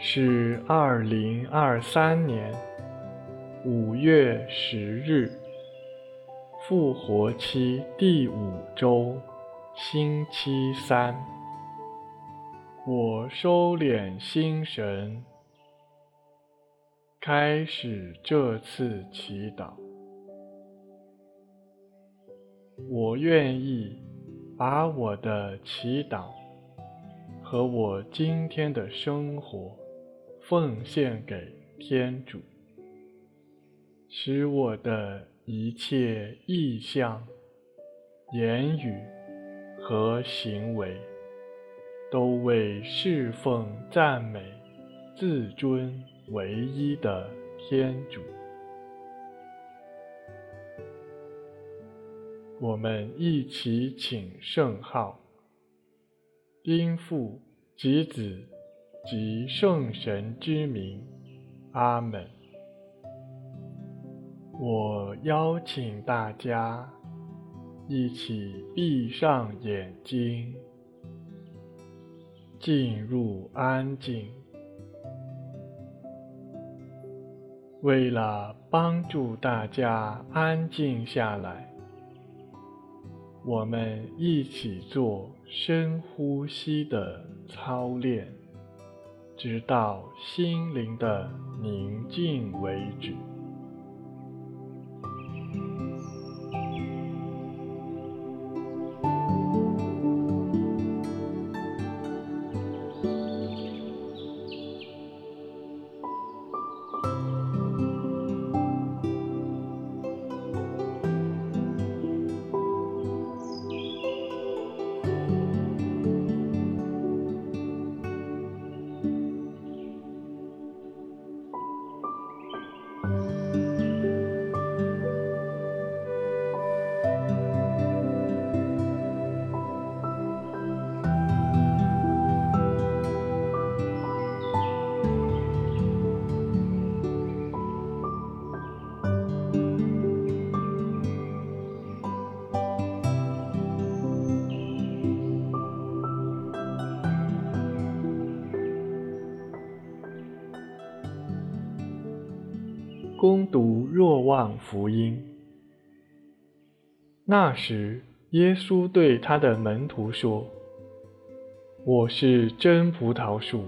是二零二三年五月十日，复活期第五周，星期三。我收敛心神，开始这次祈祷。我愿意把我的祈祷和我今天的生活奉献给天主，使我的一切意向、言语和行为都为侍奉、赞美、自尊唯一的天主。我们一起请圣号，因父及子及圣神之名，阿门。我邀请大家一起闭上眼睛，进入安静。为了帮助大家安静下来。我们一起做深呼吸的操练，直到心灵的宁静为止。攻读若望福音。那时，耶稣对他的门徒说：“我是真葡萄树，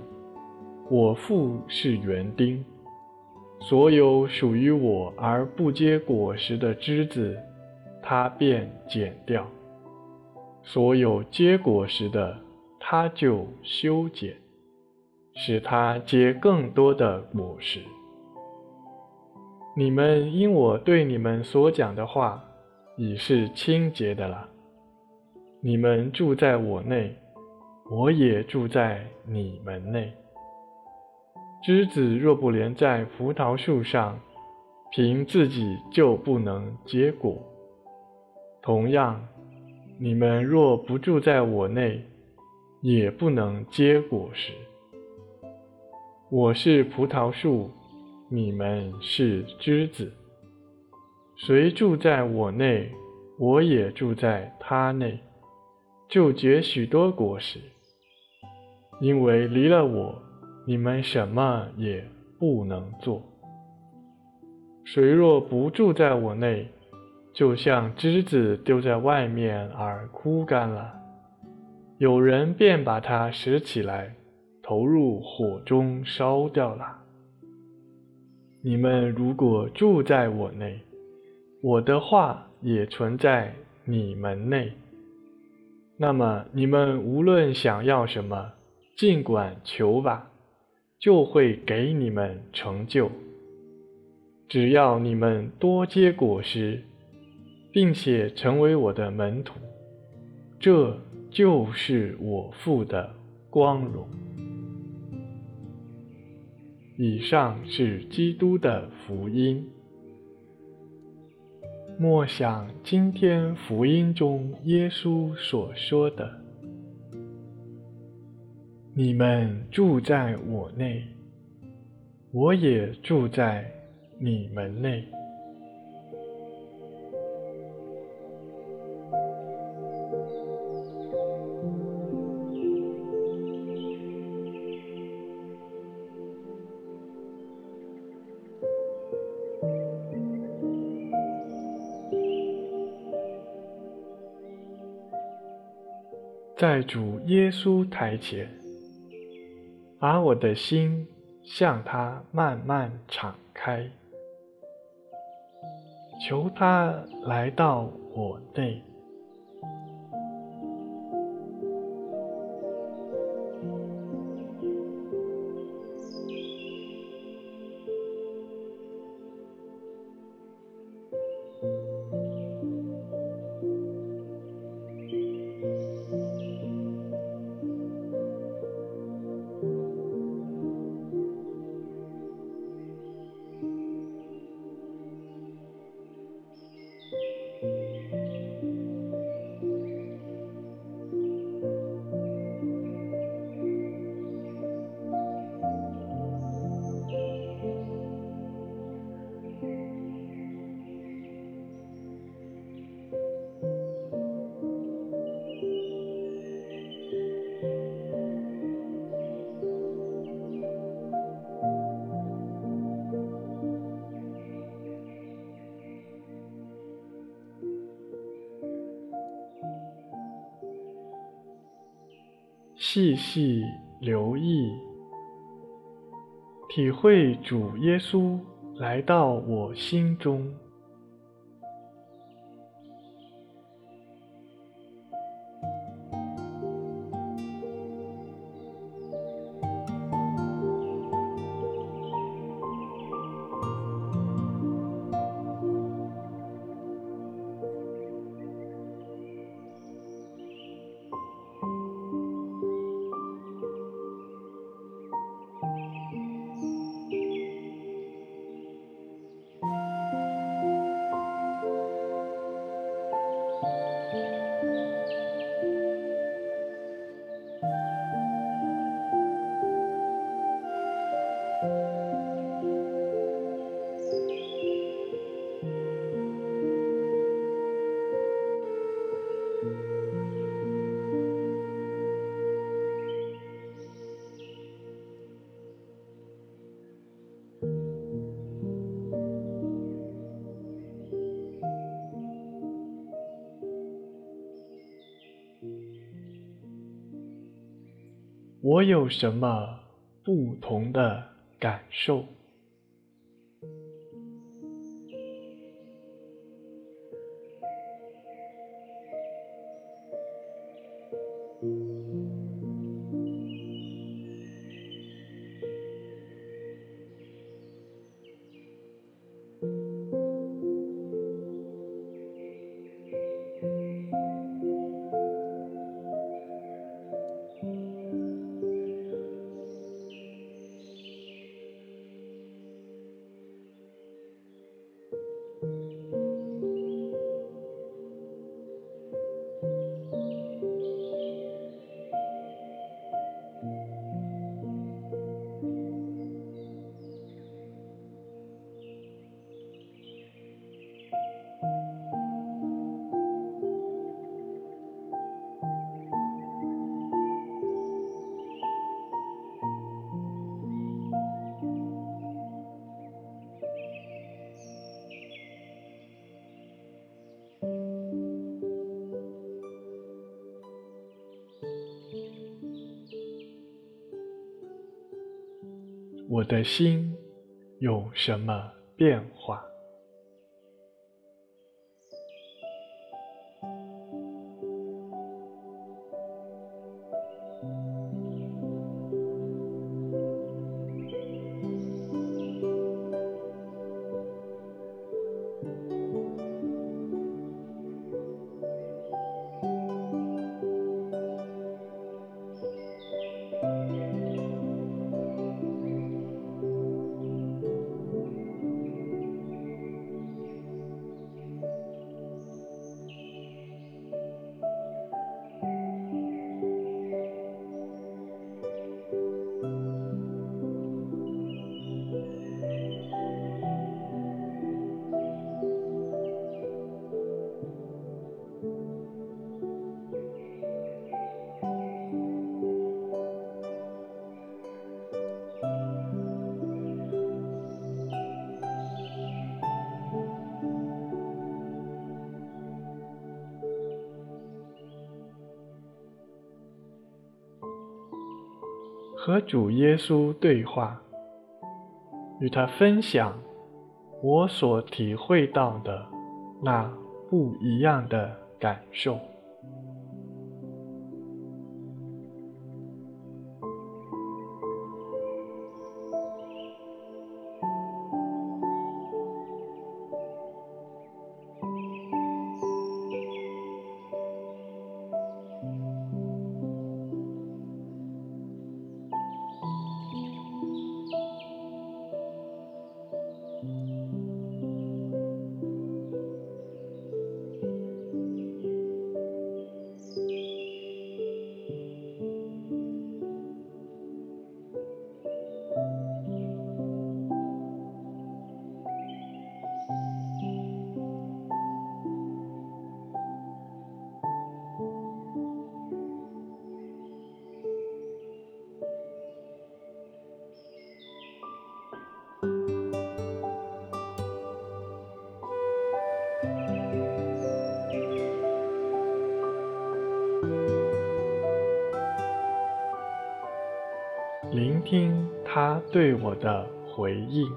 我父是园丁。所有属于我而不结果实的枝子，他便剪掉；所有结果实的，他就修剪，使它结更多的果实。”你们因我对你们所讲的话，已是清洁的了。你们住在我内，我也住在你们内。枝子若不连在葡萄树上，凭自己就不能结果。同样，你们若不住在我内，也不能结果实。我是葡萄树。你们是枝子，谁住在我内，我也住在他内，就结许多果实。因为离了我，你们什么也不能做。谁若不住在我内，就像枝子丢在外面而枯干了，有人便把它拾起来，投入火中烧掉了。你们如果住在我内，我的话也存在你们内，那么你们无论想要什么，尽管求吧，就会给你们成就。只要你们多结果实，并且成为我的门徒，这就是我父的光荣。以上是基督的福音。默想今天福音中耶稣所说的：“你们住在我内，我也住在你们内。”在主耶稣台前，把我的心向他慢慢敞开，求他来到我内。细细留意，体会主耶稣来到我心中。我有什么不同的感受？我的心有什么变化？和主耶稣对话，与他分享我所体会到的那不一样的感受。听他对我的回应。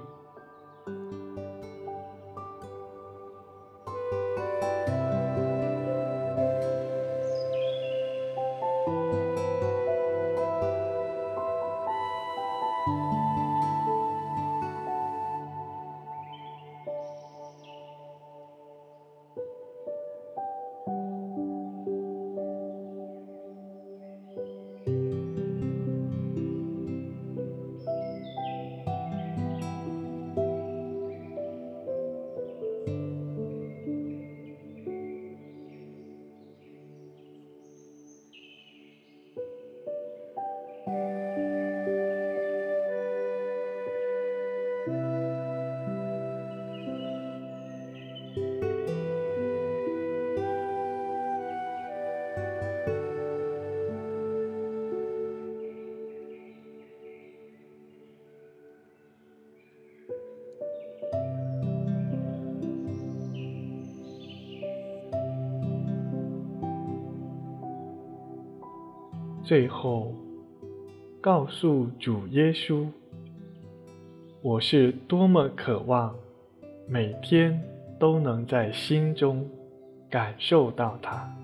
最后，告诉主耶稣，我是多么渴望每天都能在心中感受到他。